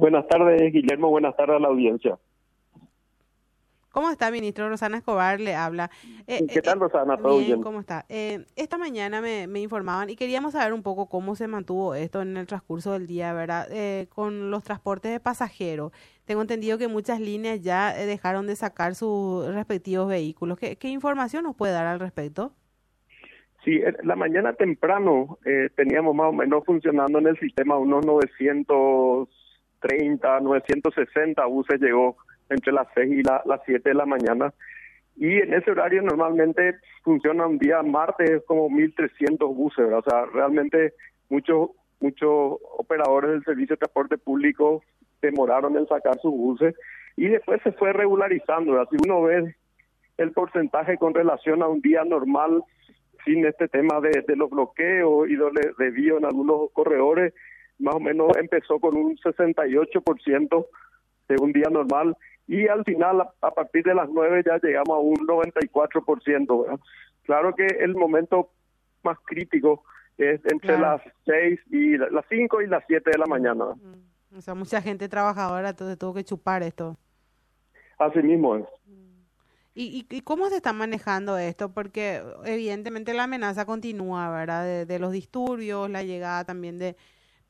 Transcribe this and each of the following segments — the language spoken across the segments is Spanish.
Buenas tardes, Guillermo. Buenas tardes a la audiencia. ¿Cómo está, ministro? Rosana Escobar le habla. Eh, ¿Qué tal, eh, Rosana? ¿Todo bien? ¿Cómo está? Eh, esta mañana me, informaban y queríamos saber un poco cómo se mantuvo esto en el transcurso del día, ¿verdad? con los transportes de pasajeros. Tengo entendido que muchas líneas ya dejaron de sacar sus respectivos vehículos. ¿Qué, información nos puede dar al respecto? Sí, la mañana temprano teníamos más o menos funcionando en el sistema unos 930, 960 buses llegó entre las 6 y las 7 de la mañana. Y en ese horario normalmente funciona un día martes como 1.300 buses, o sea, realmente muchos muchos operadores del servicio de transporte público demoraron en sacar sus buses y después se fue regularizando. Así uno ve el porcentaje con relación a un día normal sin este tema de, los bloqueos y de desvío en algunos corredores, más o menos empezó con un 68% de un día normal y al final a, partir de las 9 ya llegamos a un 94%. ¿verdad? Claro que el momento más crítico es entre las 6 y las 5 y las 7 de la mañana. Mm. O sea, mucha gente trabajadora, entonces tuvo que chupar esto. Así mismo es. ¿Y, y, cómo se está manejando esto? Porque evidentemente la amenaza continúa, ¿verdad? de los disturbios, la llegada también de,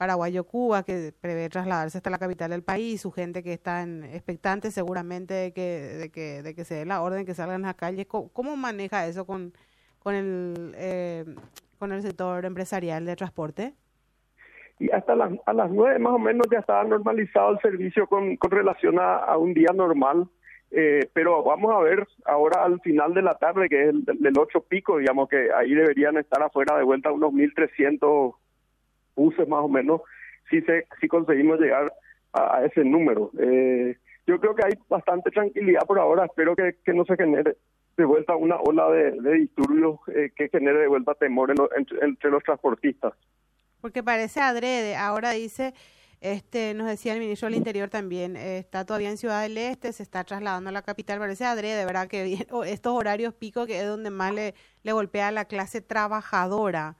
Paraguayo Cuba, que prevé trasladarse hasta la capital del país, su gente que está en, expectante seguramente de que, de, que, de que se dé la orden que salgan a las calles. ¿Cómo, maneja eso con, con, el, eh, con el sector empresarial de transporte? Y hasta las, a las nueve más o menos ya estaba normalizado el servicio con, con relación a, un día normal. Eh, pero vamos a ver ahora al final de la tarde, que es el del ocho pico, digamos que ahí deberían estar afuera de vuelta unos 1.300 buses más o menos, si, se, si conseguimos llegar a, ese número. Eh, yo creo que hay bastante tranquilidad por ahora, espero que, que no se genere de vuelta una ola de, disturbios eh, que genere de vuelta temor entre, los transportistas. Porque parece adrede, ahora dice, este nos decía el ministro del Interior también, eh, está todavía en Ciudad del Este, se está trasladando a la capital, parece adrede, ¿verdad? Que estos horarios pico que es donde más le, le golpea a la clase trabajadora.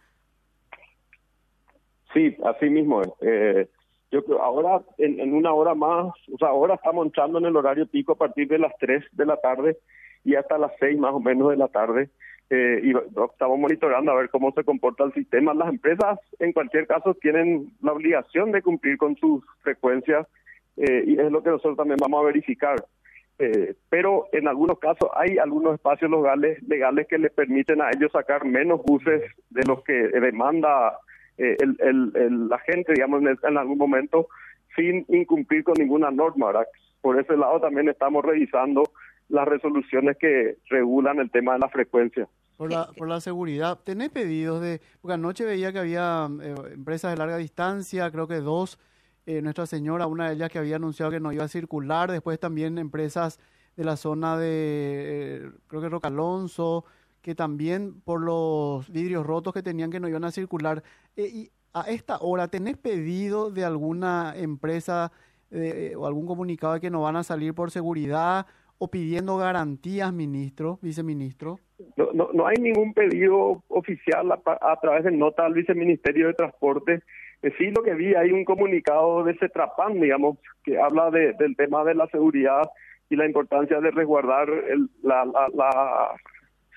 Sí, así mismo. Eh, yo creo ahora en, una hora más, o sea, ahora estamos entrando en el horario pico a partir de las 3 de la tarde y hasta las 6 más o menos de la tarde. Eh, y estamos monitoreando a ver cómo se comporta el sistema. Las empresas, en cualquier caso, tienen la obligación de cumplir con sus frecuencias eh, y es lo que nosotros también vamos a verificar. Eh, pero en algunos casos hay algunos espacios legales, legales que les permiten a ellos sacar menos buses de los que demanda eh, el, el, la gente, digamos, en, algún momento sin incumplir con ninguna norma. Por ese lado también estamos revisando las resoluciones que regulan el tema de la frecuencia. Por la, por la seguridad, ¿tenés pedidos de...? Porque anoche veía que había eh, empresas de larga distancia, creo que dos, eh, Nuestra Señora, una de ellas que había anunciado que no iba a circular, después también empresas de la zona de, creo que Roca Alonso, que también por los vidrios rotos que tenían que no iban a circular. Eh, y a esta hora, ¿tenés pedido de alguna empresa eh, o algún comunicado de que no van a salir por seguridad o pidiendo garantías, ministro, viceministro? No, no, hay ningún pedido oficial a, través de nota al viceministerio de Transporte. Eh, sí, lo que vi, hay un comunicado de CETRAPAN, digamos, que habla del tema de la seguridad y la importancia de resguardar el, la, la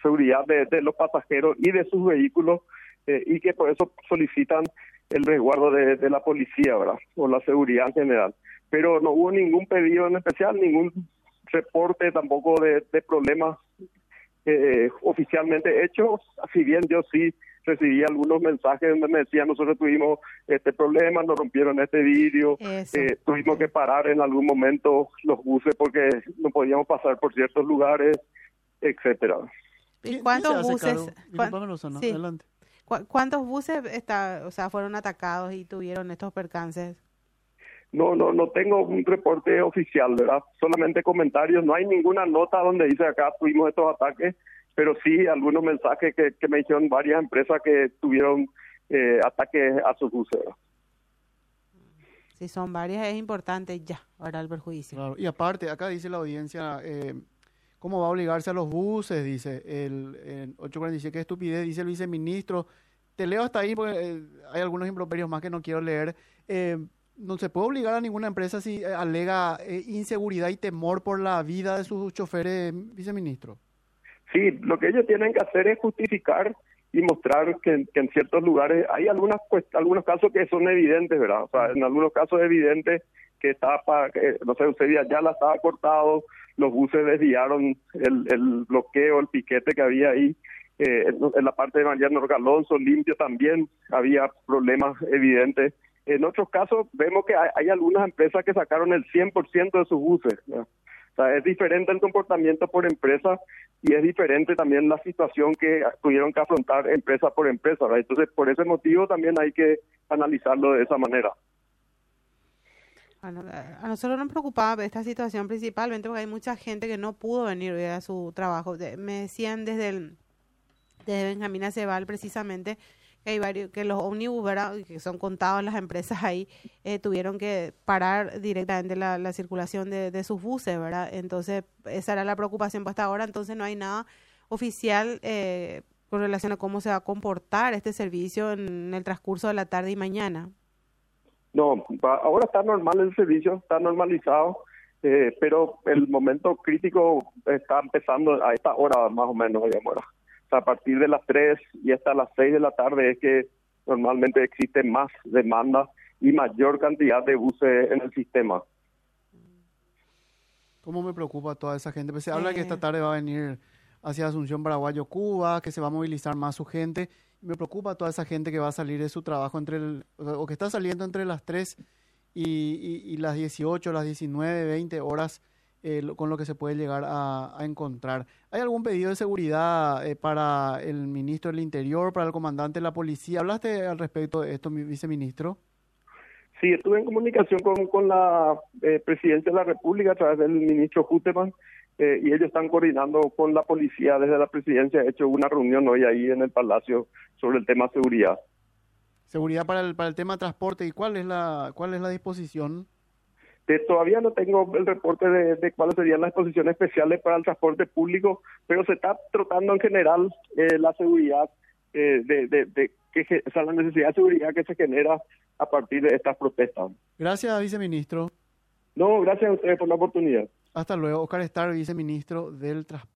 seguridad de, los pasajeros y de sus vehículos eh, y que por eso solicitan el resguardo de, la policía, ¿verdad? O la seguridad en general. Pero no hubo ningún pedido en especial, ningún reporte tampoco de, problemas eh, oficialmente hechos, si bien yo sí recibí algunos mensajes donde me decían nosotros tuvimos este problema, nos rompieron este vidrio, eh, tuvimos que parar en algún momento los buses porque no podíamos pasar por ciertos lugares, etcétera. ¿Cuántos buses? ¿Cuántos buses está, o sea, fueron atacados y tuvieron estos percances? No, no, no tengo un reporte oficial, ¿verdad? Solamente comentarios. No hay ninguna nota donde dice acá tuvimos estos ataques, pero sí algunos mensajes que, que me dijeron varias empresas que tuvieron eh, ataques a sus buses. Si son varias, es importante ya, ahora el perjuicio. Y aparte, acá dice la audiencia, eh, ¿Cómo va a obligarse a los buses? Dice el, 847. Qué estupidez, dice el viceministro. Te leo hasta ahí porque eh, hay algunos improperios más que no quiero leer. Eh, no se puede obligar a ninguna empresa si eh, alega eh, inseguridad y temor por la vida de sus choferes, viceministro. Sí, lo que ellos tienen que hacer es justificar y mostrar que, en ciertos lugares hay algunas algunos casos que son evidentes, ¿verdad? O sea, en algunos casos es evidente que que, no sé, usted ya la estaba cortado, los buses desviaron el, el bloqueo, el piquete que había ahí. Eh, en la parte de Mariano Alonso, limpio también había problemas evidentes. En otros casos vemos que hay, algunas empresas que sacaron el 100% de sus buses. O sea, es diferente el comportamiento por empresa y es diferente también la situación que tuvieron que afrontar empresa por empresa. Entonces, por ese motivo también hay que analizarlo de esa manera. A nosotros nos preocupaba esta situación principalmente porque hay mucha gente que no pudo venir a su trabajo. Me decían desde Benjamín Aceval precisamente que hay varios que los ómnibus que son contados las empresas ahí eh, tuvieron que parar directamente la, circulación de, sus buses verdad entonces esa era la preocupación hasta ahora entonces no hay nada oficial eh, con relación a cómo se va a comportar este servicio en el transcurso de la tarde y mañana no ahora está normal el servicio está normalizado eh, pero el momento crítico está empezando a esta hora más o menos digamos a partir de las 3 y hasta las 6 de la tarde es que normalmente existe más demanda y mayor cantidad de buses en el sistema. ¿Cómo me preocupa toda esa gente? Pues se habla que esta tarde va a venir hacia Asunción, Paraguayo, Cuba, que se va a movilizar más su gente. Me preocupa toda esa gente que va a salir de su trabajo entre el, o que está saliendo entre las 3 y, las 18, las 19, 20 horas con lo que se puede llegar a, encontrar. ¿Hay algún pedido de seguridad eh, para el ministro del Interior, para el comandante de la policía? ¿Hablaste al respecto de esto, mi viceministro? Sí, estuve en comunicación con, con la eh, de la República a través del ministro Juteman eh, y ellos están coordinando con la policía desde la presidencia. He hecho una reunión hoy ahí en el Palacio sobre el tema seguridad. Seguridad para el, para el tema transporte. ¿Y cuál es la, cuál es la disposición? todavía no tengo el reporte de, cuáles serían las disposiciones especiales para el transporte público, pero se está tratando en general eh, la seguridad, eh, de, de, que, o sea, la necesidad de seguridad que se genera a partir de estas protestas. Gracias, viceministro. No, gracias a ustedes por la oportunidad. Hasta luego. Oscar Estar, viceministro del Transporte.